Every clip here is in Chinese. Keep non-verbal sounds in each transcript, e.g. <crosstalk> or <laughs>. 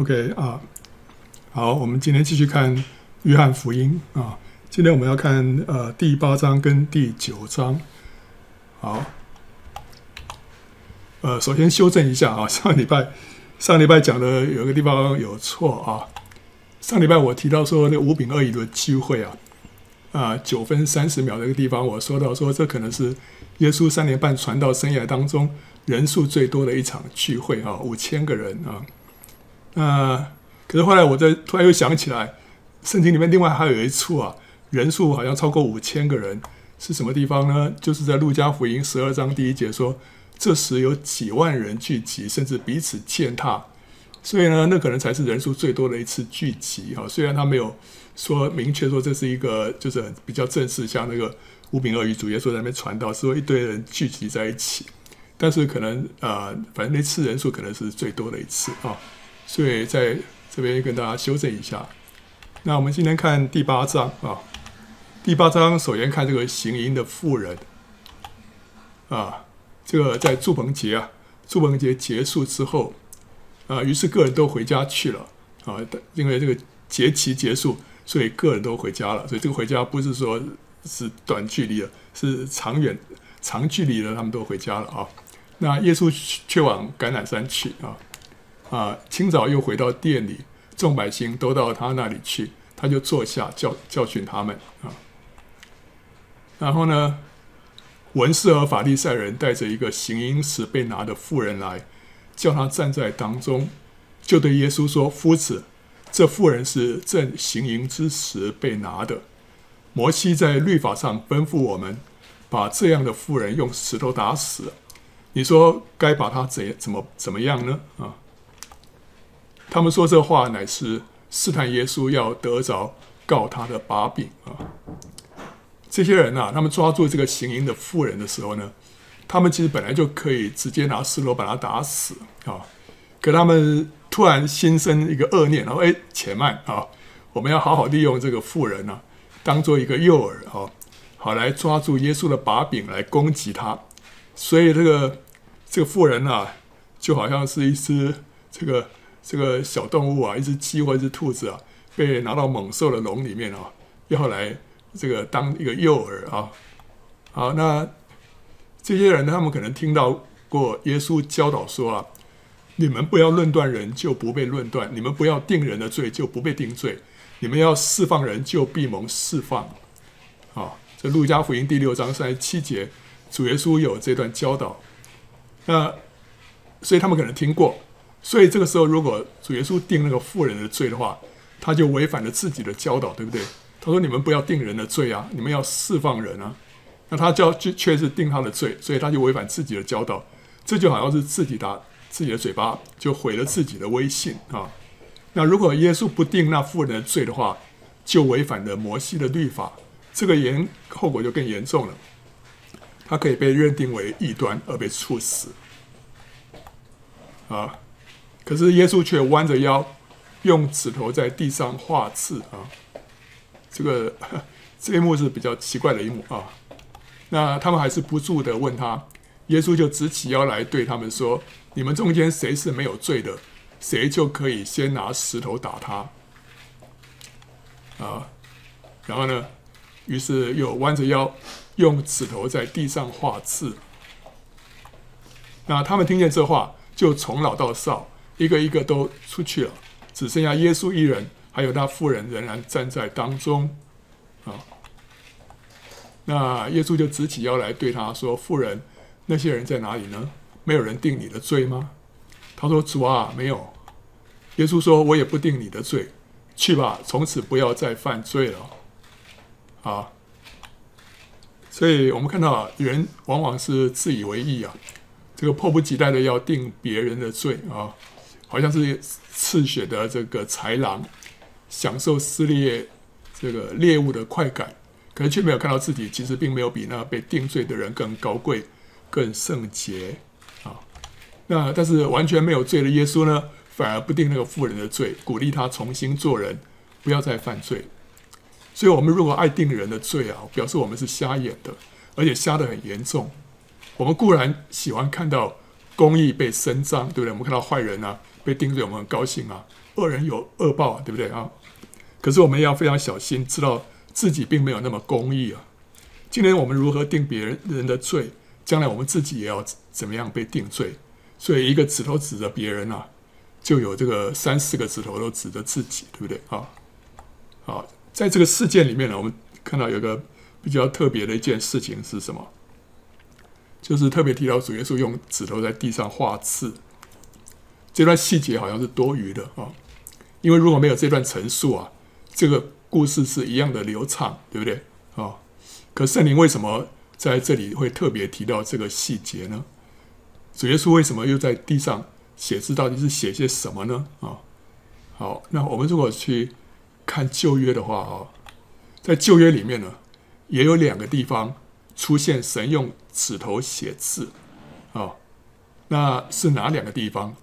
OK 啊，好，我们今天继续看约翰福音啊。今天我们要看呃第八章跟第九章。好，呃，首先修正一下啊，<laughs> 上礼拜上礼拜讲的有一个地方有错啊。上礼拜我提到说那五饼二鱼的聚会啊，啊九分三十秒那个地方，我说到说这可能是耶稣三年半传道生涯当中人数最多的一场聚会啊，五千个人啊。那、可是后来我在突然又想起来，圣经里面另外还有一处啊，人数好像超过五千个人，是什么地方呢？就是在路加福音十二章第一节说，这时有几万人聚集，甚至彼此践踏，所以呢，那可能才是人数最多的一次聚集哈。虽然他没有说明确说这是一个就是比较正式，像那个五饼二鱼主耶稣在那边传道，说一堆人聚集在一起，但是可能呃，反正那次人数可能是最多的一次啊。所以在这边跟大家修正一下。那我们今天看第八章啊，第八章首先看这个行淫的妇人啊，这个在祝棚节啊，祝棚节结束之后啊，于是个人都回家去了啊，因为这个节期结束，所以个人都回家了。所以这个回家不是说是短距离的，是长远长距离的，他们都回家了啊。那耶稣却往橄榄山去啊。啊，清早又回到店里，众百姓都到他那里去，他就坐下教教训他们啊。然后呢，文士和法利赛人带着一个行淫时被拿的妇人来，叫他站在当中，就对耶稣说：“夫子，这妇人是正行淫之时被拿的。摩西在律法上吩咐我们，把这样的妇人用石头打死。你说该把他怎怎么怎么样呢？”啊。他们说这话乃是试探耶稣，要得着告他的把柄啊！这些人啊，他们抓住这个行淫的妇人的时候呢，他们其实本来就可以直接拿石头把他打死啊！可他们突然心生一个恶念，然后哎，且慢啊！我们要好好利用这个妇人呢、啊，当做一个诱饵啊，好来抓住耶稣的把柄来攻击他。所以这个这个妇人啊，就好像是一只这个。这个小动物啊，一只鸡或一只兔子啊，被拿到猛兽的笼里面啊，要来这个当一个诱饵啊。好，那这些人他们可能听到过耶稣教导说啊，你们不要论断人，就不被论断；你们不要定人的罪，就不被定罪；你们要释放人，就必蒙释放。啊，这路加福音第六章三十七节，主耶稣有这段教导。那所以他们可能听过。所以这个时候，如果主耶稣定那个妇人的罪的话，他就违反了自己的教导，对不对？他说：“你们不要定人的罪啊，你们要释放人啊。”那他教就却是定他的罪，所以他就违反自己的教导。这就好像是自己打自己的嘴巴，就毁了自己的威信啊。那如果耶稣不定那妇人的罪的话，就违反了摩西的律法，这个严后果就更严重了。他可以被认定为异端而被处死啊。可是耶稣却弯着腰，用指头在地上画字啊！这个 <laughs> 这一幕是比较奇怪的一幕啊。那他们还是不住的问他，耶稣就直起腰来对他们说：“你们中间谁是没有罪的，谁就可以先拿石头打他。”啊，然后呢，于是又弯着腰，用指头在地上画字。那他们听见这话，就从老到少。一个一个都出去了，只剩下耶稣一人，还有那妇人仍然站在当中，啊，那耶稣就直起腰来对他说：“妇人，那些人在哪里呢？没有人定你的罪吗？”他说：“主啊，没有。”耶稣说：“我也不定你的罪，去吧，从此不要再犯罪了。”啊，所以我们看到人往往是自以为义啊，这个迫不及待的要定别人的罪啊。好像是嗜血的这个豺狼，享受撕裂这个猎物的快感，可是却没有看到自己其实并没有比那被定罪的人更高贵、更圣洁啊。那但是完全没有罪的耶稣呢，反而不定那个妇人的罪，鼓励他重新做人，不要再犯罪。所以，我们如果爱定人的罪啊，表示我们是瞎眼的，而且瞎得很严重。我们固然喜欢看到。公义被伸张，对不对？我们看到坏人啊被定罪，我们很高兴啊。恶人有恶报，对不对啊？可是我们要非常小心，知道自己并没有那么公义啊。今天我们如何定别人人的罪，将来我们自己也要怎么样被定罪。所以一个指头指着别人啊，就有这个三四个指头都指着自己，对不对啊？好，在这个事件里面呢，我们看到有个比较特别的一件事情是什么？就是特别提到主耶稣用指头在地上画刺，这段细节好像是多余的啊，因为如果没有这段陈述啊，这个故事是一样的流畅，对不对啊？可圣灵为什么在这里会特别提到这个细节呢？主耶稣为什么又在地上写字？到底是写些什么呢？啊，好，那我们如果去看旧约的话啊，在旧约里面呢，也有两个地方出现神用指头写字，啊，那是哪两个地方？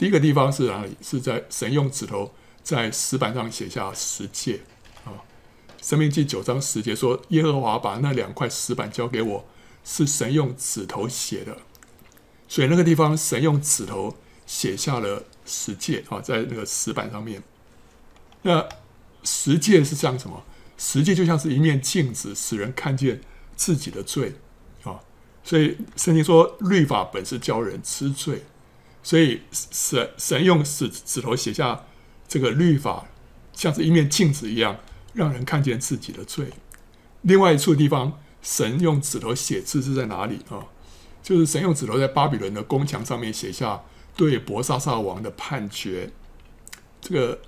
第一个地方是哪里？是在神用指头在石板上写下十诫，啊，《申命记》九章十节说：“耶和华把那两块石板交给我，是神用指头写的。”所以那个地方神用指头写下了十诫啊，在那个石板上面。那十诫是像什么？十诫就像是一面镜子，使人看见自己的罪啊，所以圣经说律法本是叫人知罪，所以神神用指指头写下这个律法，像是一面镜子一样，让人看见自己的罪。另外一处地方，神用指头写字是在哪里啊？就是神用指头在巴比伦的宫墙上面写下对伯沙撒王的判决。这个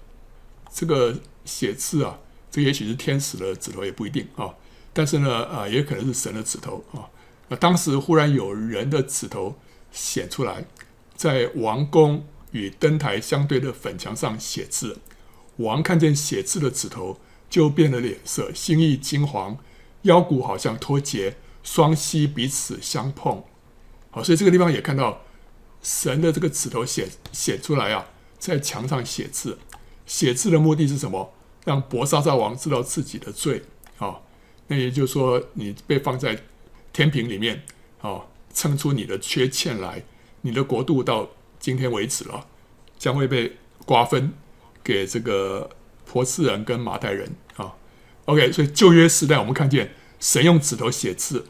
这个写字啊，这也许是天使的指头，也不一定啊。但是呢，啊，也可能是神的指头啊。那当时忽然有人的指头显出来，在王宫与灯台相对的粉墙上写字。王看见写字的指头，就变了脸色，心意惊惶，腰骨好像脱节，双膝彼此相碰。好，所以这个地方也看到神的这个指头写写出来啊，在墙上写字。写字的目的是什么？让伯沙撒王知道自己的罪啊。那也就是说，你被放在天平里面，哦，称出你的缺欠来，你的国度到今天为止了，将会被瓜分给这个波斯人跟马代人啊。OK，所以旧约时代我们看见神用指头写字，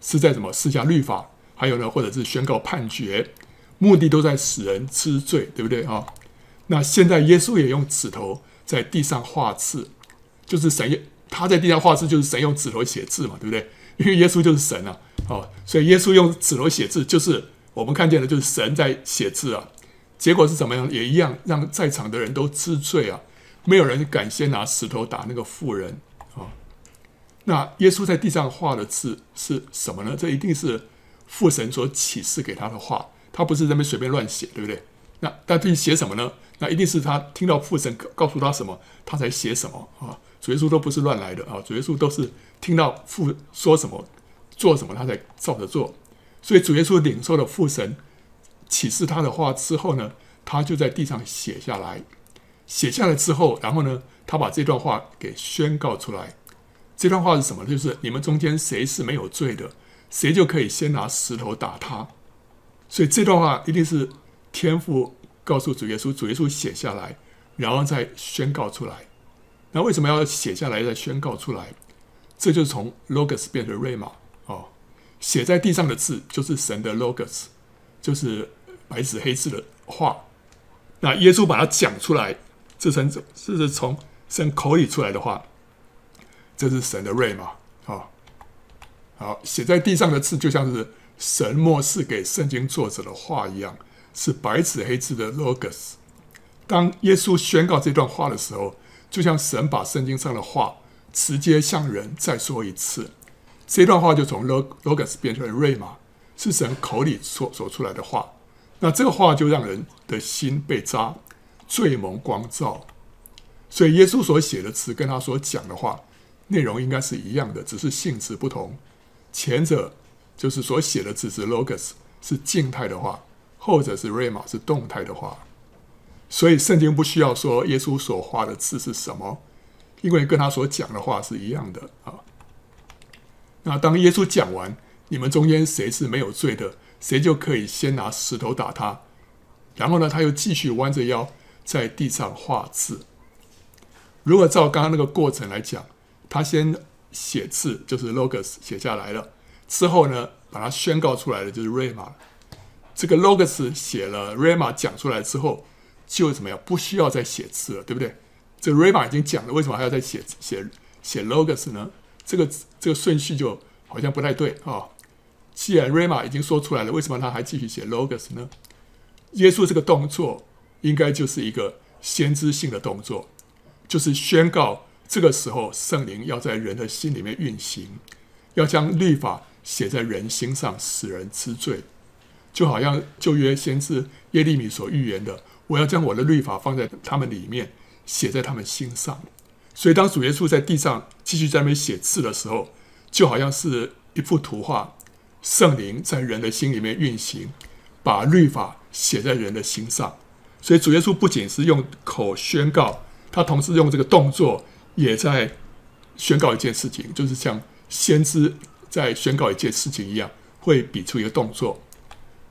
是在什么施加律法，还有呢，或者是宣告判决，目的都在使人知罪，对不对啊？那现在耶稣也用指头在地上画字，就是神。他在地上画字，就是神用指头写字嘛，对不对？因为耶稣就是神啊，哦，所以耶稣用指头写字，就是我们看见的，就是神在写字啊。结果是怎么样？也一样，让在场的人都知罪啊，没有人敢先拿石头打那个妇人啊。那耶稣在地上画的字是什么呢？这一定是父神所启示给他的话，他不是在那随便乱写，对不对？那他到底写什么呢？那一定是他听到父神告诉他什么，他才写什么啊。主耶稣都不是乱来的啊！主耶稣都是听到父说什么、做什么，他才照着做。所以主耶稣领受了父神启示他的话之后呢，他就在地上写下来。写下来之后，然后呢，他把这段话给宣告出来。这段话是什么？就是你们中间谁是没有罪的，谁就可以先拿石头打他。所以这段话一定是天父告诉主耶稣，主耶稣写下来，然后再宣告出来。那为什么要写下来再宣告出来？这就是从 logos 变成 rhema，写在地上的字就是神的 logos，就是白纸黑字的话。那耶稣把它讲出来，这成这是从神口里出来的话，这是神的 rhema 啊。好，写在地上的字就像是神默示给圣经作者的话一样，是白纸黑字的 logos。当耶稣宣告这段话的时候，就像神把圣经上的话直接向人再说一次，这段话就从 logos 变成 rhema，是神口里说说出来的话。那这个话就让人的心被扎，罪蒙光照。所以耶稣所写的词跟他所讲的话内容应该是一样的，只是性质不同。前者就是所写的字是 logos，是静态的话；后者是 rhema，是动态的话。所以圣经不需要说耶稣所画的字是什么，因为跟他所讲的话是一样的啊。那当耶稣讲完，你们中间谁是没有罪的，谁就可以先拿石头打他。然后呢，他又继续弯着腰在地上画字。如果照刚刚那个过程来讲，他先写字，就是 logos 写下来了，之后呢，把它宣告出来的就是 rama。这个 logos 写了，rama 讲出来之后，就怎么样？不需要再写字了，对不对？这个 rama 已经讲了，为什么还要再写写写 logos 呢？这个这个顺序就好像不太对啊、既然 rhema 已经说出来了，为什么他还继续写 logos 呢？耶稣这个动作应该就是一个先知性的动作，就是宣告这个时候圣灵要在人的心里面运行，要将律法写在人心上，使人知罪。就好像旧约先知耶利米所预言的，我要将我的律法放在他们里面，写在他们心上。所以，当主耶稣在地上继续在那边写字的时候，就好像是一幅图画，圣灵在人的心里面运行，把律法写在人的心上。所以，主耶稣不仅是用口宣告，他同时用这个动作也在宣告一件事情，就是像先知在宣告一件事情一样，会比出一个动作。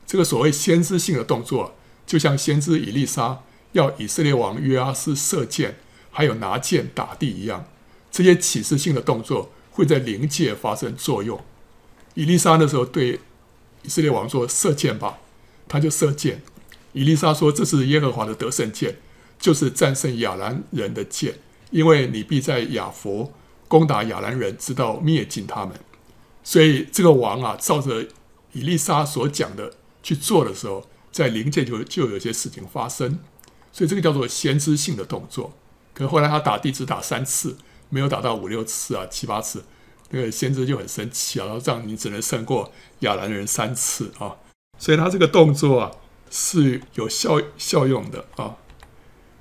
这个所谓先知性的动作，就像先知以利沙要以色列王约阿施射箭，还有拿剑打地一样。这些启示性的动作会在灵界发生作用。以利沙那时候对以色列王说：“射箭吧。”他就射箭。以利沙说：“这是耶和华的得胜箭，就是战胜亚兰人的箭，因为你必在亚弗攻打亚兰人，直到灭尽他们。”所以这个王啊，照着以利沙所讲的。去做的时候，在灵界就就有些事情发生，所以这个叫做先知性的动作。可是后来他打地只打三次，没有打到五六次啊、七八次，那个先知就很生气啊，然后这样你只能胜过亚兰人三次啊。所以他这个动作啊是有效效用的啊。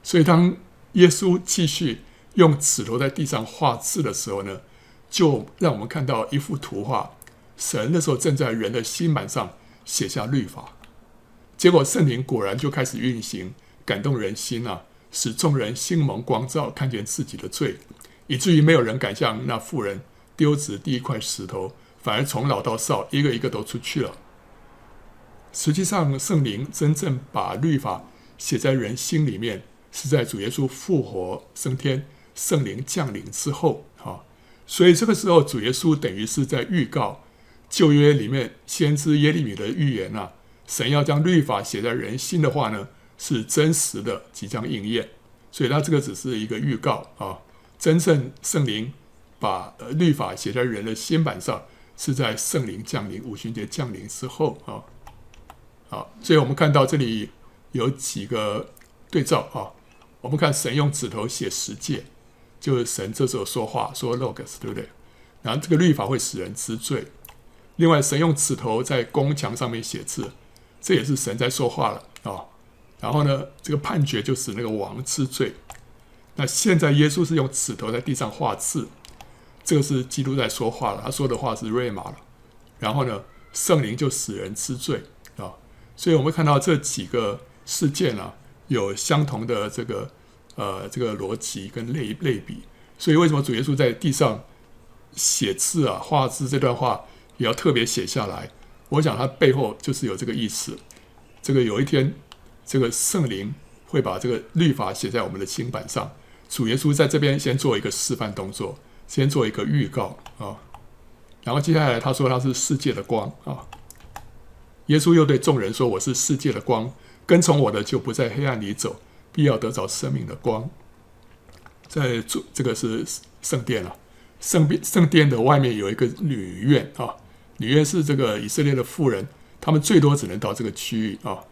所以当耶稣继续用指头在地上画字的时候呢，就让我们看到一幅图画，神的时候正在人的心板上。写下律法，结果圣灵果然就开始运行，感动人心啊，使众人心蒙光照，看见自己的罪，以至于没有人敢向那妇人丢掷第一块石头，反而从老到少，一个一个都出去了。实际上，圣灵真正把律法写在人心里面，是在主耶稣复活升天，圣灵降临之后啊。所以这个时候，主耶稣等于是在预告。旧约里面先知耶利米的预言啊，神要将律法写在人心的话呢，是真实的，即将应验。所以，他这个只是一个预告啊。真正圣灵把律法写在人的心板上，是在圣灵降临、五旬节降临之后啊。好，所以我们看到这里有几个对照啊。我们看神用指头写十诫，就是神这时候说话说 logos，对不对？然后这个律法会使人知罪。另外，神用指头在宫墙上面写字，这也是神在说话了啊、然后呢，这个判决就使那个王吃罪。那现在耶稣是用指头在地上画字，这个是基督在说话了，他说的话是瑞玛了。然后呢，圣灵就使人吃罪啊、所以我们看到这几个事件啊，有相同的这个呃这个逻辑跟类类比。所以为什么主耶稣在地上写字啊、画字这段话？也要特别写下来，我想他背后就是有这个意思。这个有一天，这个圣灵会把这个律法写在我们的心板上。主耶稣在这边先做一个示范动作，先做一个预告啊。然后接下来他说他是世界的光啊。耶稣又对众人说：“我是世界的光，跟从我的就不在黑暗里走，必要得着生命的光。”在主这个是圣殿了，圣殿圣殿的外面有一个女院啊。女院是这个以色列的妇人，他们最多只能到这个区域啊。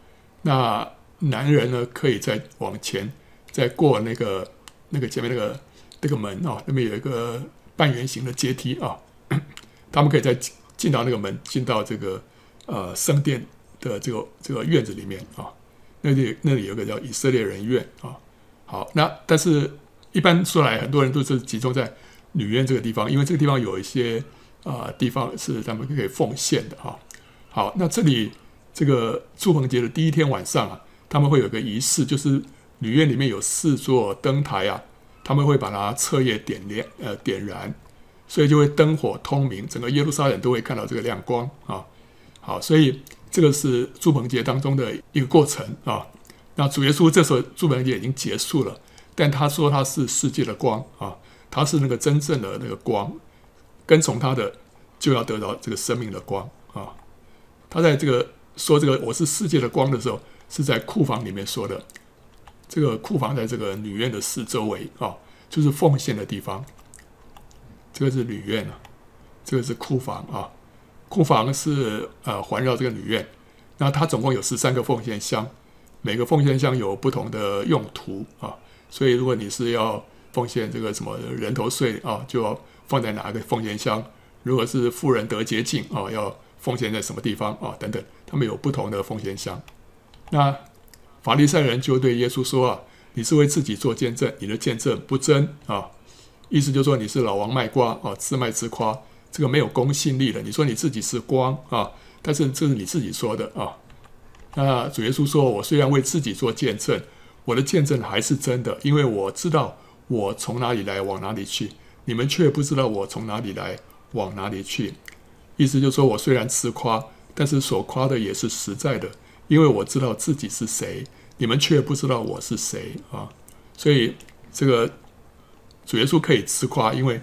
那男人呢，可以再往前，再过那个那个前面那个那个门啊，那边有一个半圆形的阶梯啊，<coughs> 他们可以再进到那个门，进到这个呃圣殿的这个这个院子里面啊。那里那里有个叫以色列人院啊。好，那但是一般说来，很多人都是集中在女院这个地方，因为这个地方有一些。啊，地方是他们可以奉献的哈。好，那这里这个住棚节的第一天晚上啊，他们会有个仪式，就是旅院里面有四座灯台啊，他们会把它彻夜点亮，呃，点燃，所以就会灯火通明，整个耶路撒冷都会看到这个亮光啊。好，所以这个是住棚节当中的一个过程啊。那主耶稣这时候住棚节已经结束了，但他说他是世界的光啊，他是那个真正的那个光，跟从他的就要得到这个生命的光啊。他在这个说这个我是世界的光的时候，是在库房里面说的。这个库房在这个女院的四周围啊，就是奉献的地方。这个是女院啊，这个是库房啊。库房是呃环绕这个女院，那它总共有十三个奉献箱。每个奉献箱有不同的用途啊，所以如果你是要奉献这个什么人头税啊，就要放在哪个奉献箱；如果是富人得洁净啊，要奉献在什么地方啊？等等，他们有不同的奉献箱。那法利赛人就对耶稣说啊：“你是为自己做见证，你的见证不真啊！”意思就是说你是老王卖瓜啊，自卖自夸，这个没有公信力的。你说你自己是光啊，但是这是你自己说的啊。那主耶稣说：“我虽然为自己做见证，我的见证还是真的，因为我知道我从哪里来，往哪里去。你们却不知道我从哪里来，往哪里去。意思就是说我虽然自夸，但是所夸的也是实在的，因为我知道自己是谁，你们却不知道我是谁啊。所以这个主耶稣可以自夸，因为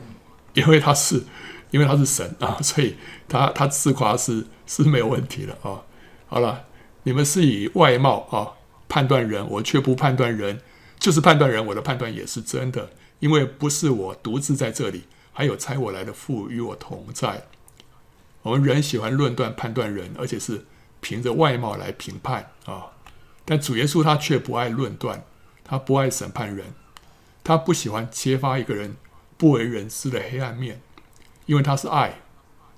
因为他是因为他是神啊，<laughs> 所以他他自夸是是没有问题的啊。好了。”你们是以外貌啊判断人，我却不判断人，就是判断人，我的判断也是真的，因为不是我独自在这里，还有差我来的父与我同在。我们人喜欢论断判断人，而且是凭着外貌来评判啊，但主耶稣他却不爱论断，他不爱审判人，他不喜欢揭发一个人不为人知的黑暗面，因为他是爱，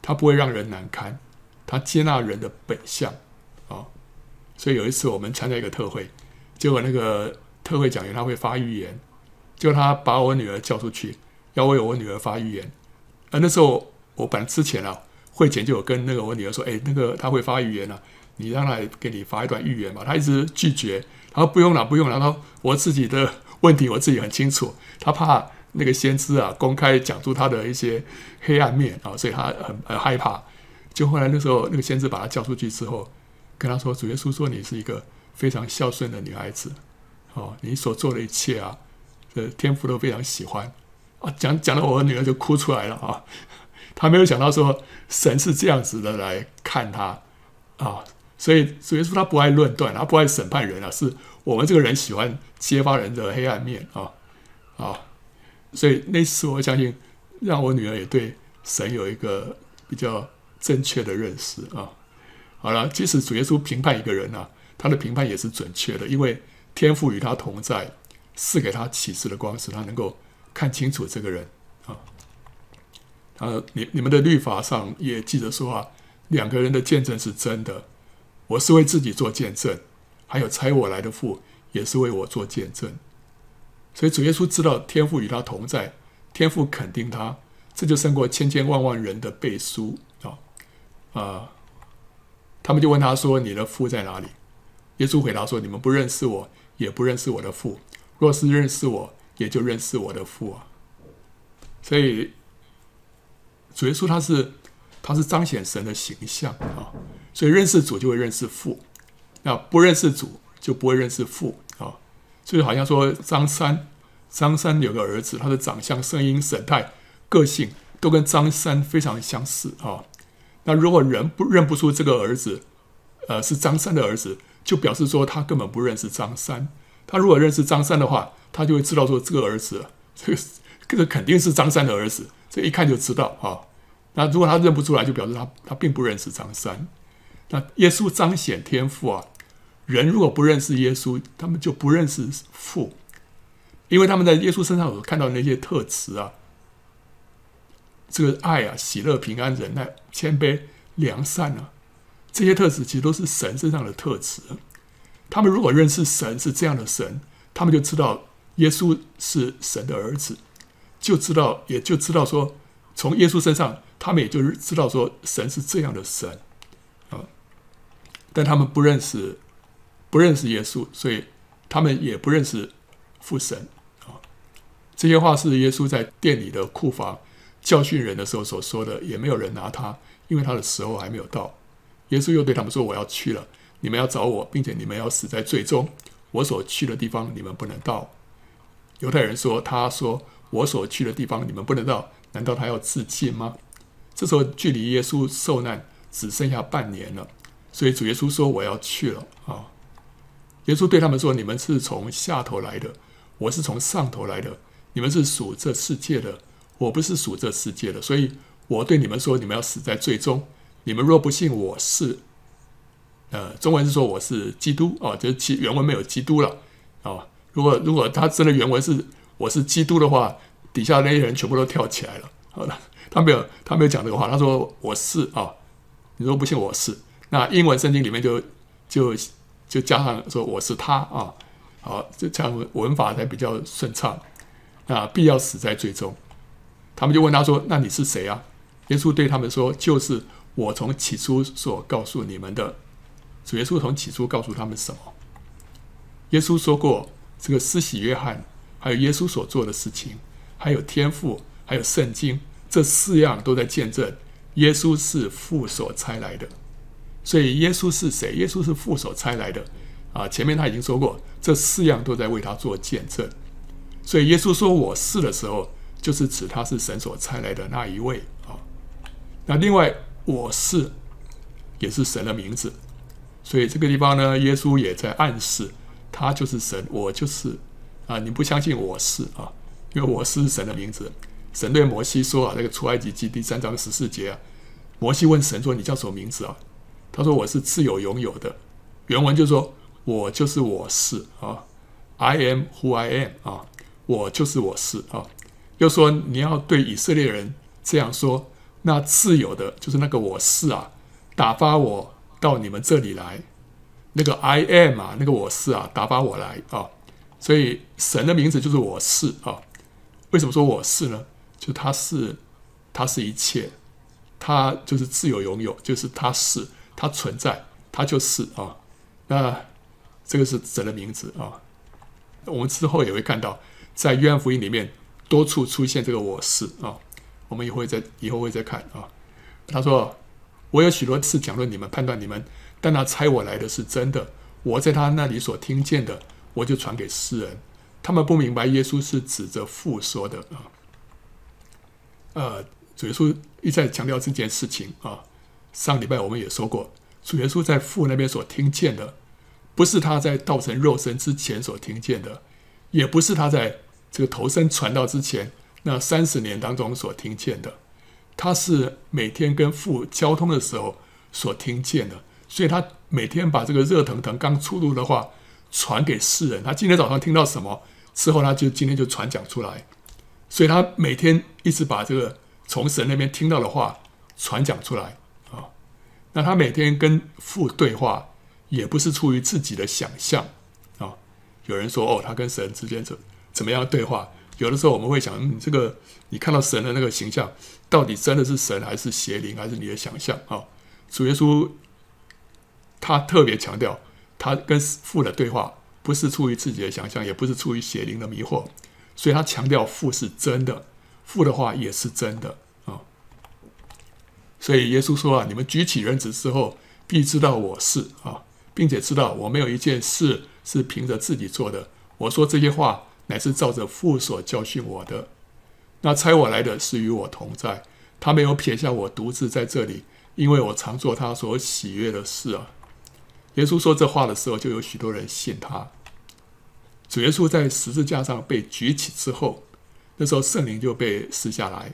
他不会让人难堪，他接纳人的本相啊。所以有一次我们参加一个特会，结果那个特会讲员他会发预言，就他把我女儿叫出去，要为我女儿发预言。而那时候我本来之前啊，会前就有跟那个我女儿说，哎，那个他会发预言了，你让他给你发一段预言吧。他一直拒绝，他说不用了，不用了。他说我自己的问题我自己很清楚，他怕那个先知啊公开讲出他的一些黑暗面啊，所以他很很害怕。就后来那时候那个先知把他叫出去之后。跟他说：“主耶稣说你是一个非常孝顺的女孩子，哦，你所做的一切啊，这天父都非常喜欢啊。”讲讲到我女儿就哭出来了啊！他没有想到说神是这样子的来看他啊，所以主耶稣他不爱论断，他不爱审判人啊，是我们这个人喜欢揭发人的黑暗面啊啊！所以那次我相信让我女儿也对神有一个比较正确的认识啊。好了，即使主耶稣评判一个人啊，他的评判也是准确的，因为天赋与他同在，赐给他启示的光，使他能够看清楚这个人啊。啊，你你们的律法上也记着说啊，两个人的见证是真的。我是为自己做见证，还有猜我来的父也是为我做见证。所以主耶稣知道天父与他同在，天父肯定他，这就胜过千千万万人的背书啊啊。他们就问他说：“你的父在哪里？”耶稣回答说：“你们不认识我，也不认识我的父。若是认识我，也就认识我的父啊。”所以主耶稣他是他是彰显神的形象啊，所以认识主就会认识父，那不认识主就不会认识父啊。所以好像说张三，张三有个儿子，他的长相、声音、神态、个性都跟张三非常相似啊。那如果人不认不出这个儿子，呃，是张三的儿子，就表示说他根本不认识张三。他如果认识张三的话，他就会知道说这个儿子，这个这个肯定是张三的儿子，这一看就知道啊。那如果他认不出来，就表示他他并不认识张三。那耶稣彰显天赋啊，人如果不认识耶稣，他们就不认识父，因为他们在耶稣身上所看到那些特质啊。这个爱啊，喜乐、平安、忍耐、谦卑、良善啊，这些特质其实都是神身上的特质。他们如果认识神是这样的神，他们就知道耶稣是神的儿子，就知道也就知道说，从耶稣身上，他们也就知道说神是这样的神。但他们不认识，不认识耶稣，所以他们也不认识父神啊。这些话是耶稣在殿里的库房教训人的时候所说的，也没有人拿他，因为他的时候还没有到。耶稣又对他们说：“我要去了，你们要找我，并且你们要死在最终。我所去的地方，你们不能到。”犹太人说：“他说我所去的地方，你们不能到，难道他要自尽吗？”这时候距离耶稣受难只剩下半年了，所以主耶稣说：“我要去了。”啊，耶稣对他们说：“你们是从下头来的，我是从上头来的。你们是属这世界的，我不是属这世界的。所以我对你们说：你们要死在最终。你们若不信我是，呃，中文是说我是基督啊，就是其原文没有基督了啊。如果如果他真的原文是我是基督的话，底下那些人全部都跳起来了。好了。”他没有，他没有讲这个话。他说：“我是啊，你若不信我是。”那英文圣经里面就就就加上说：“我是他啊。”好，这样文法才比较顺畅。啊，必要死在最终。他们就问他说：“那你是谁啊？”耶稣对他们说：“就是我从起初所告诉你们的。”主耶稣从起初告诉他们什么？耶稣说过：“这个施洗约翰，还有耶稣所做的事情，还有天赋，还有圣经。”这四样都在见证耶稣是父所差来的，所以耶稣是谁？耶稣是父所差来的啊！前面他已经说过，这四样都在为他做见证。所以耶稣说我是的时候，就是指他是神所差来的那一位啊。那另外我是也是神的名字，所以这个地方呢，耶稣也在暗示他就是神，我就是啊！你不相信我是啊？因为我是神的名字。神对摩西说：“啊，那个出埃及记第三章十四节啊，摩西问神说：‘你叫什么名字啊？’他说：‘我是自有拥有的。’原文就是说：‘我就是我是啊，I am who I am 啊，我就是我是啊。’又说你要对以色列人这样说：‘那自有的，就是那个我是啊，打发我到你们这里来。那个 I am 啊，那个我是啊，打发我来啊。’所以神的名字就是我是啊。为什么说我是呢？就他是，他是一切，他就是自有拥有，就是他是，他存在，他就是啊。那这个是神的名字啊。我们之后也会看到，在约翰福音里面多处出现这个“我是”啊。我们也会在以后会再看啊。他说：“我有许多次讲论你们，判断你们，但那猜我来的是真的。我在他那里所听见的，我就传给世人。他们不明白耶稣是指着父说的啊。”呃，主耶稣一再强调这件事情啊。上礼拜我们也说过，主耶稣在父那边所听见的，不是他在道成肉身之前所听见的，也不是他在这个头身传道之前那三十年当中所听见的，他是每天跟父交通的时候所听见的。所以他每天把这个热腾腾刚出炉的话传给世人。他今天早上听到什么之后，他就今天就传讲出来。所以他每天一直把这个从神那边听到的话传讲出来。那他每天跟父对话，也不是出于自己的想象啊。有人说哦，他跟神之间怎怎么样对话？有的时候我们会想，你这个你看到神的那个形象，到底真的是神还是邪灵，还是你的想象啊？主耶稣他特别强调，他跟父的对话不是出于自己的想象，也不是出于邪灵的迷惑。所以他强调父是真的，父的话也是真的。所以耶稣说啊，你们举起人子之后，必知道我是啊，并且知道我没有一件事是凭着自己做的。我说这些话，乃是照着父所教训我的。那差我来的是与我同在，他没有撇下我独自在这里，因为我常做他所喜悦的事啊。耶稣说这话的时候，就有许多人信他。主耶稣在十字架上被举起之后，那时候圣灵就被撕下来，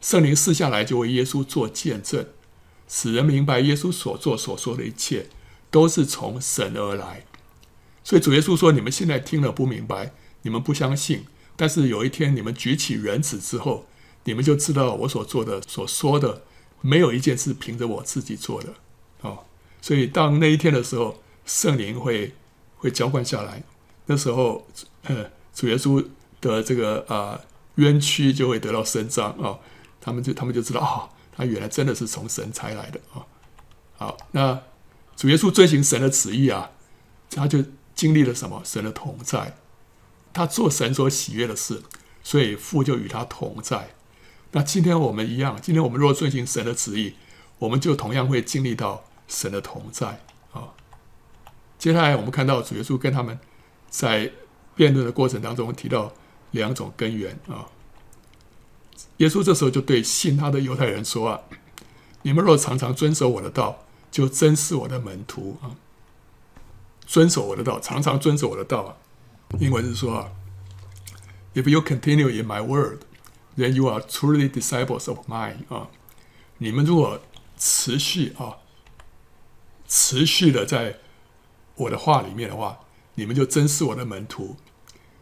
圣灵赐下来就为耶稣做见证，使人明白耶稣所做所说的一切都是从神而来。所以主耶稣说：“你们现在听了不明白，你们不相信，但是有一天你们举起人子之后，你们就知道我所做的、所说的，没有一件事凭着我自己做的。”哦，所以当那一天的时候，圣灵会会浇灌下来。那时候，呃，主耶稣的这个啊、呃、冤屈就会得到伸张啊、哦，他们就他们就知道啊、哦，他原来真的是从神差来的啊、好，那主耶稣遵行神的旨意啊，他就经历了什么？神的同在，他做神所喜悦的事，所以父就与他同在。那今天我们一样，今天我们若遵行神的旨意，我们就同样会经历到神的同在啊。接下来我们看到主耶稣跟他们在辩论的过程当中提到两种根源啊。耶稣这时候就对信他的犹太人说啊：“你们若常常遵守我的道，就真是我的门徒啊。遵守我的道，常常遵守我的道啊。英文是说啊：‘If you continue in my word, then you are truly disciples of mine。’啊，你们如果持续啊，持续的在我的话里面的话，你们就真是我的门徒。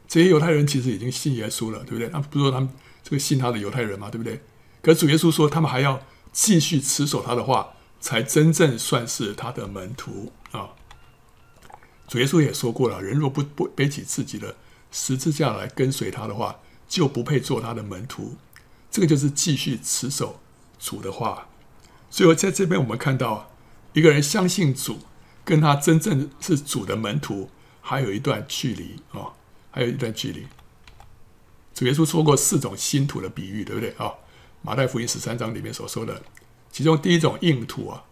这些犹太人其实已经信耶稣了，对不对？他不说他们。”这个信他的犹太人嘛，对不对？可主耶稣说，他们还要继续持守他的话，才真正算是他的门徒啊。主耶稣也说过了，人若不不背起自己的十字架来跟随他的话，就不配做他的门徒。这个就是继续持守主的话。所以在这边我们看到，一个人相信主，跟他真正是主的门徒，还有一段距离啊，还有一段距离。主耶稣说过四种新土的比喻，对不对啊？马太福音十三章里面所说的，其中第一种硬土啊，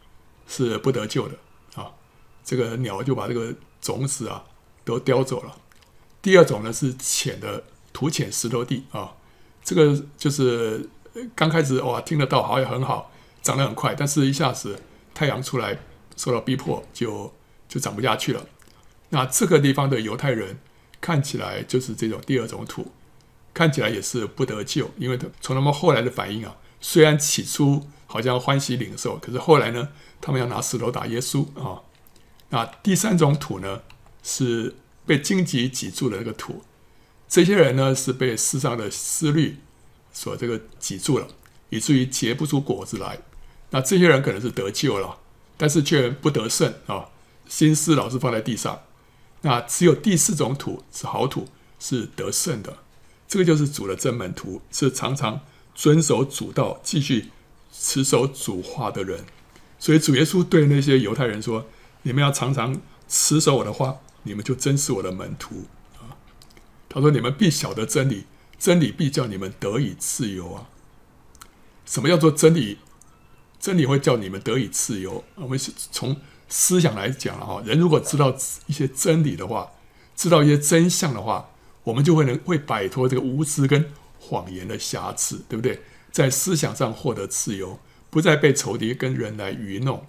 是不得救的啊，这个鸟就把这个种子啊都叼走了。第二种呢是浅的土浅石头地啊，这个就是刚开始哇听得到好像很好，长得很快，但是一下子太阳出来受到逼迫就就长不下去了。那这个地方的犹太人看起来就是这种第二种土。看起来也是不得救，因为他从他们后来的反应啊，虽然起初好像欢喜领受，可是后来呢，他们要拿石头打耶稣啊。那第三种土呢，是被荆棘挤住的那个土，这些人呢是被世上的思虑所这个挤住了，以至于结不出果子来。那这些人可能是得救了，但是却不得胜啊，心思老是放在地上。那只有第四种土是好土，是得胜的。这个就是主的真门徒，是常常遵守主道、继续持守主话的人。所以主耶稣对那些犹太人说：“你们要常常持守我的话，你们就真是我的门徒啊。”他说：“你们必晓得真理，真理必叫你们得以自由啊。”什么叫做真理？真理会叫你们得以自由。我们是从思想来讲啊，人如果知道一些真理的话，知道一些真相的话。我们就会能会摆脱这个无知跟谎言的瑕疵，对不对？在思想上获得自由，不再被仇敌跟人来愚弄。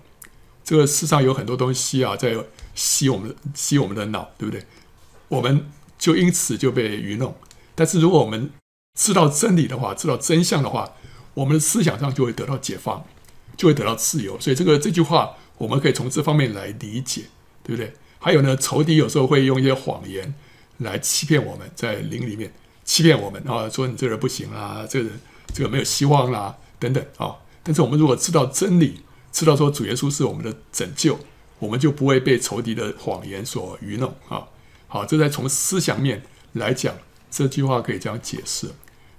这个世上有很多东西啊，在洗我们洗我们的脑，对不对？我们就因此就被愚弄。但是如果我们知道真理的话，知道真相的话，我们的思想上就会得到解放，就会得到自由。所以这个这句话，我们可以从这方面来理解，对不对？还有呢，仇敌有时候会用一些谎言。来欺骗我们，在灵里面欺骗我们啊，说你这人不行啦，这个人这个没有希望啦，等等啊。但是我们如果知道真理，知道说主耶稣是我们的拯救，我们就不会被仇敌的谎言所愚弄啊。好，这在从思想面来讲，这句话可以这样解释。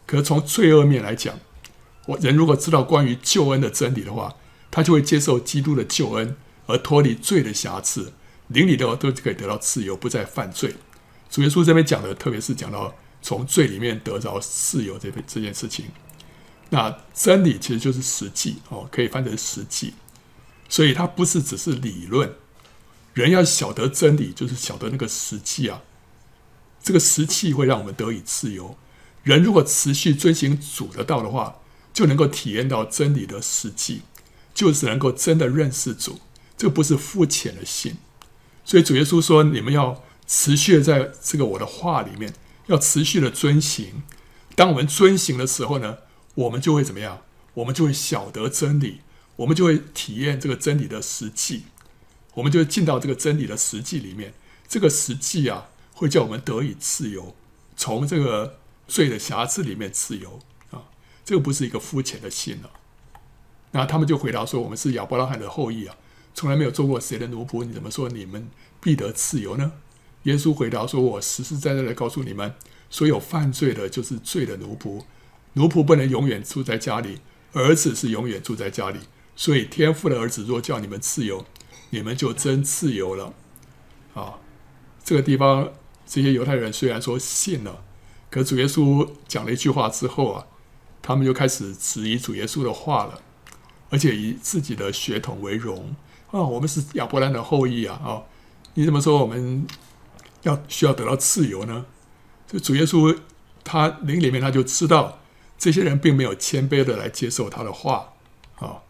可是从罪恶面来讲，我人如果知道关于救恩的真理的话，他就会接受基督的救恩，而脱离罪的瑕疵，灵里的话都可以得到自由，不再犯罪。主耶稣这边讲的，特别是讲到从罪里面得着自由这这件事情。那真理其实就是实际哦，可以翻成实际。所以它不是只是理论，人要晓得真理，就是晓得那个实际啊。这个实际会让我们得以自由。人如果持续遵行主的道的话，就能够体验到真理的实际，就是能够真的认识主。这不是肤浅的信。所以主耶稣说：“你们要。”持续的在这个我的话里面，要持续的遵行。当我们遵行的时候呢，我们就会怎么样？我们就会晓得真理，我们就会体验这个真理的实际，我们就会进到这个真理的实际里面。这个实际啊，会叫我们得以自由，从这个罪的瑕疵里面自由啊。这个不是一个肤浅的信了。那他们就回答说：“我们是亚伯拉罕的后裔啊，从来没有做过谁的奴仆，你怎么说你们必得自由呢？”耶稣回答说：“我实实在在的告诉你们，所有犯罪的，就是罪的奴仆。奴仆不能永远住在家里，儿子是永远住在家里。所以天父的儿子若叫你们自由，你们就真自由了。”啊，这个地方，这些犹太人虽然说信了，可主耶稣讲了一句话之后啊，他们就开始质疑主耶稣的话了，而且以自己的血统为荣，啊，我们是亚伯兰的后裔啊！哦，你怎么说我们要需要得到自由呢？这主耶稣他灵里面他就知道这些人并没有谦卑的来接受他的话啊、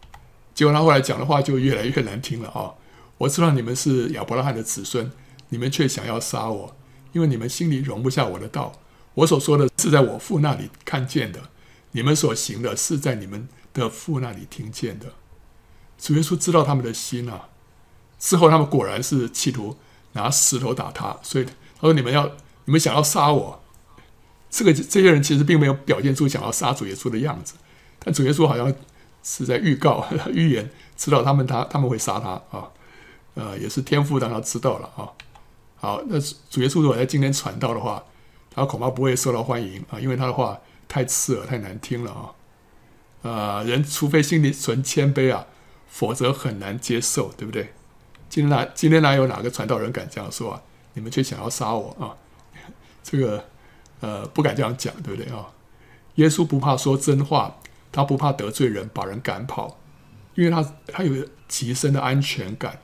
结果他后来讲的话就越来越难听了啊、我知道你们是亚伯拉罕的子孙，你们却想要杀我，因为你们心里容不下我的道。我所说的是在我父那里看见的，你们所行的是在你们的父那里听见的。主耶稣知道他们的心啊，之后他们果然是企图拿石头打他，所以他说：“你们要，你们想要杀我。”这个这些人其实并没有表现出想要杀主耶稣的样子，但主耶稣好像是在预告、<laughs> 预言，知道他们他他们会杀他啊，呃，也是天父让他知道了啊。好，那主耶稣如果在今天传道的话，他恐怕不会受到欢迎啊，因为他的话太刺耳、太难听了啊。呃，人除非心里存谦卑啊。否则很难接受，对不对？今天哪今天哪有哪个传道人敢这样说啊？你们却想要杀我啊？<laughs> 这个呃不敢这样讲，对不对啊？耶稣不怕说真话，他不怕得罪人，把人赶跑，因为他他有极深的安全感，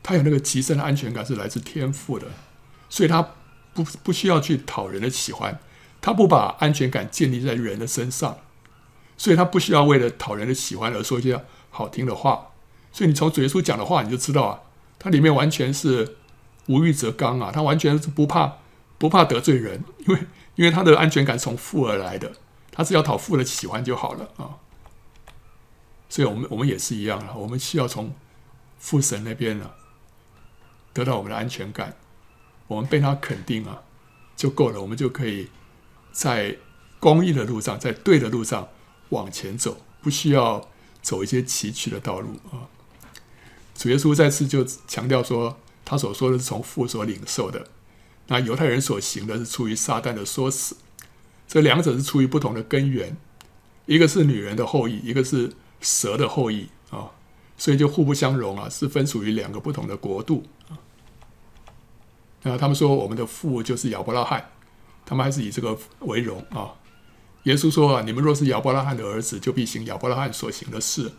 他有那个极深的安全感是来自天赋的，所以他不不需要去讨人的喜欢，他不把安全感建立在人的身上，所以他不需要为了讨人的喜欢而说一些。好听的话，所以你从主耶稣讲的话，你就知道啊，他里面完全是无欲则刚啊，他完全是不怕不怕得罪人，因为因为他的安全感从父而来的，他只要讨父的喜欢就好了啊。所以我们我们也是一样啊，我们需要从父神那边呢得到我们的安全感，我们被他肯定啊就够了，我们就可以在公益的路上，在对的路上往前走，不需要。走一些崎岖的道路啊！主耶稣再次就强调说，他所说的是从父所领受的。那犹太人所行的是出于撒旦的说辞，这两者是出于不同的根源，一个是女人的后裔，一个是蛇的后裔啊，所以就互不相容啊，是分属于两个不同的国度啊。那他们说我们的父就是亚伯拉罕，他们还是以这个为荣啊。耶稣说：“啊，你们若是亚伯拉罕的儿子，就必行亚伯拉罕所行的事。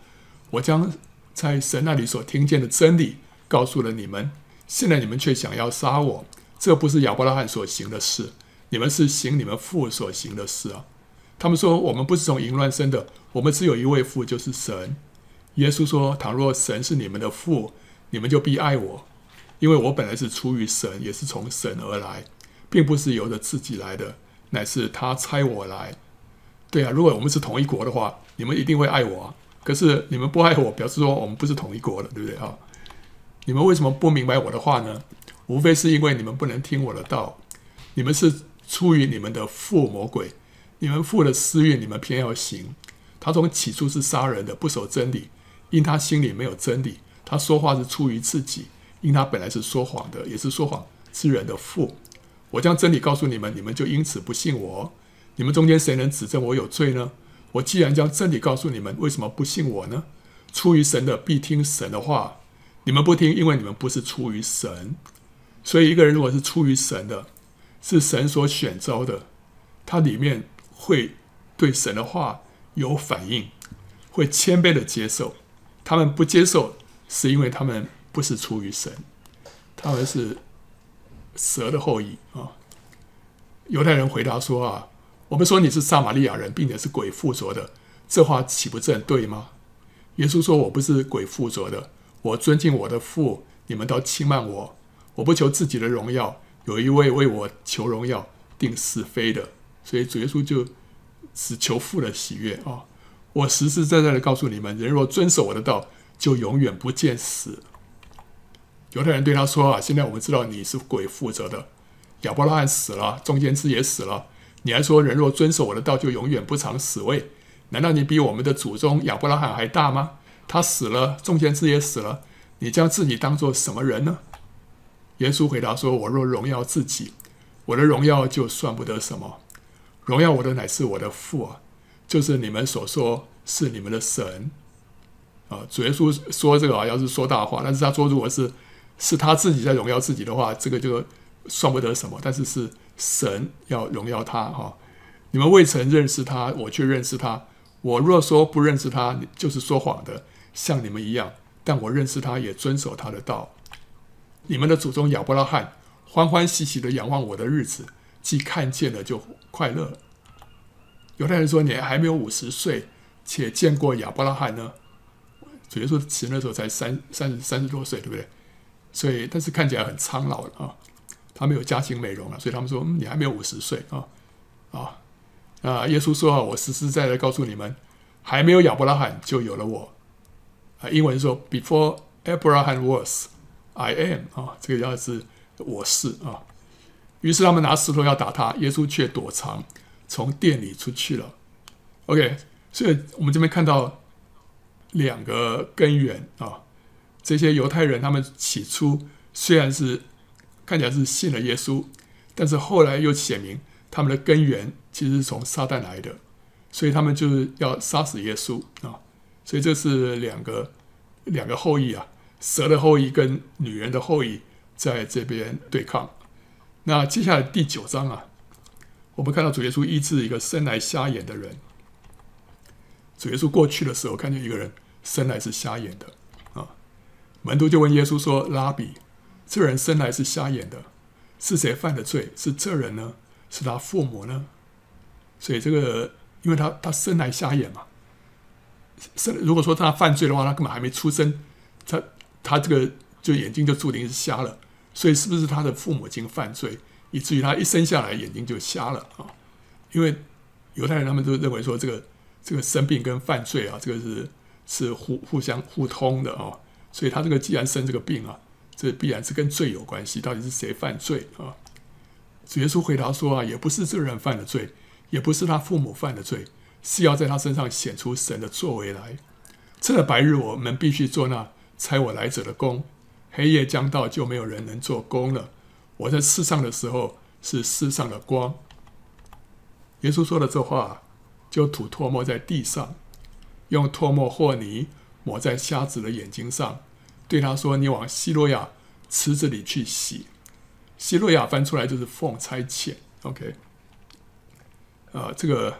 我将在神那里所听见的真理告诉了你们。现在你们却想要杀我，这不是亚伯拉罕所行的事，你们是行你们父所行的事啊。”他们说：“我们不是从淫乱生的，我们只有一位父，就是神。”耶稣说：“倘若神是你们的父，你们就必爱我，因为我本来是出于神，也是从神而来，并不是由着自己来的，乃是他差我来。”对啊，如果我们是同一国的话，你们一定会爱我啊。可是你们不爱我，表示说我们不是同一国的，对不对啊？你们为什么不明白我的话呢？无非是因为你们不能听我的道。你们是出于你们的父魔鬼，你们父的私欲，你们偏要行。他从起初是杀人的，不守真理，因他心里没有真理。他说话是出于自己，因他本来是说谎的，也是说谎之人的父。我将真理告诉你们，你们就因此不信我。你们中间谁能指证我有罪呢？我既然将真理告诉你们，为什么不信我呢？出于神的必听神的话，你们不听，因为你们不是出于神。所以，一个人如果是出于神的，是神所选召的，他里面会对神的话有反应，会谦卑的接受。他们不接受，是因为他们不是出于神，他们是蛇的后裔啊。犹太人回答说啊。我们说你是撒玛利亚人，并且是鬼附着的，这话岂不正对吗？耶稣说：“我不是鬼附着的，我尊敬我的父，你们倒轻慢我。我不求自己的荣耀，有一位为我求荣耀、定是非的。所以主耶稣就只求父的喜悦啊、我实实在在的告诉你们，人若遵守我的道，就永远不见死。”犹太人对他说：“啊，现在我们知道你是鬼附着的，亚伯拉罕死了，中间之也死了。”你还说，人若遵守我的道，就永远不尝死味？难道你比我们的祖宗亚伯拉罕还大吗？他死了，众先知也死了，你将自己当做什么人呢？耶稣回答说：“我若荣耀自己，我的荣耀就算不得什么。荣耀我的乃是我的父啊，就是你们所说是你们的神啊。”主耶稣说这个啊，要是说大话，但是他说如果是是他自己在荣耀自己的话，这个就算不得什么。但是是。神要荣耀他哈，你们未曾认识他，我却认识他。我若说不认识他，就是说谎的，像你们一样。但我认识他，也遵守他的道。你们的祖宗亚伯拉罕欢欢喜喜的仰望我的日子，既看见了就快乐。犹太人说：“你还没有五十岁，且见过亚伯拉罕呢？”主耶稣死那时候才三三十三十多岁，对不对？所以，但是看起来很苍老了啊。他没有家庭美容了，所以他们说：“，你还没有五十岁啊啊！”啊，耶稣说：“啊我实实在在告诉你们，还没有亚伯拉罕就有了我。”啊，英文说：“Before Abraham was, I am。”啊，这个要是我是啊。于是他们拿石头要打他，耶稣却躲藏，从店里出去了。OK，所以我们这边看到两个根源啊。这些犹太人他们起初虽然是看起来是信了耶稣，但是后来又显明他们的根源其实是从撒旦来的，所以他们就是要杀死耶稣啊。所以这是两个两个后裔啊，蛇的后裔跟女人的后裔在这边对抗。那接下来第九章啊，我们看到主耶稣医治一个生来瞎眼的人。主耶稣过去的时候，看见一个人生来是瞎眼的啊，门徒就问耶稣说：“拉比，这人生来是瞎眼的，是谁犯的罪？是这人呢？是他父母呢？”所以这个，因为他他生来瞎眼嘛，生如果说他犯罪的话，他根本还没出生，他他这个就眼睛就注定是瞎了。所以，是不是他的父母亲犯罪，以至于他一生下来眼睛就瞎了啊？因为犹太人他们都认为说，这个这个生病跟犯罪啊，这个是是互互相互通的啊。所以他这个既然生这个病啊，这必然是跟罪有关系。到底是谁犯罪啊？主耶稣回答说啊，也不是这人犯的罪，也不是他父母犯的罪，是要在他身上显出神的作为来。趁着白日，我们必须做那差我来者的工。黑夜将到，就没有人能做工了。我在世上的时候是世上的光。耶稣说了这话，就吐唾沫在地上，用唾沫和泥抹在瞎子的眼睛上，对他说：“你往西罗亚池子里去洗。”西罗亚翻出来就是奉差遣。OK，啊，这个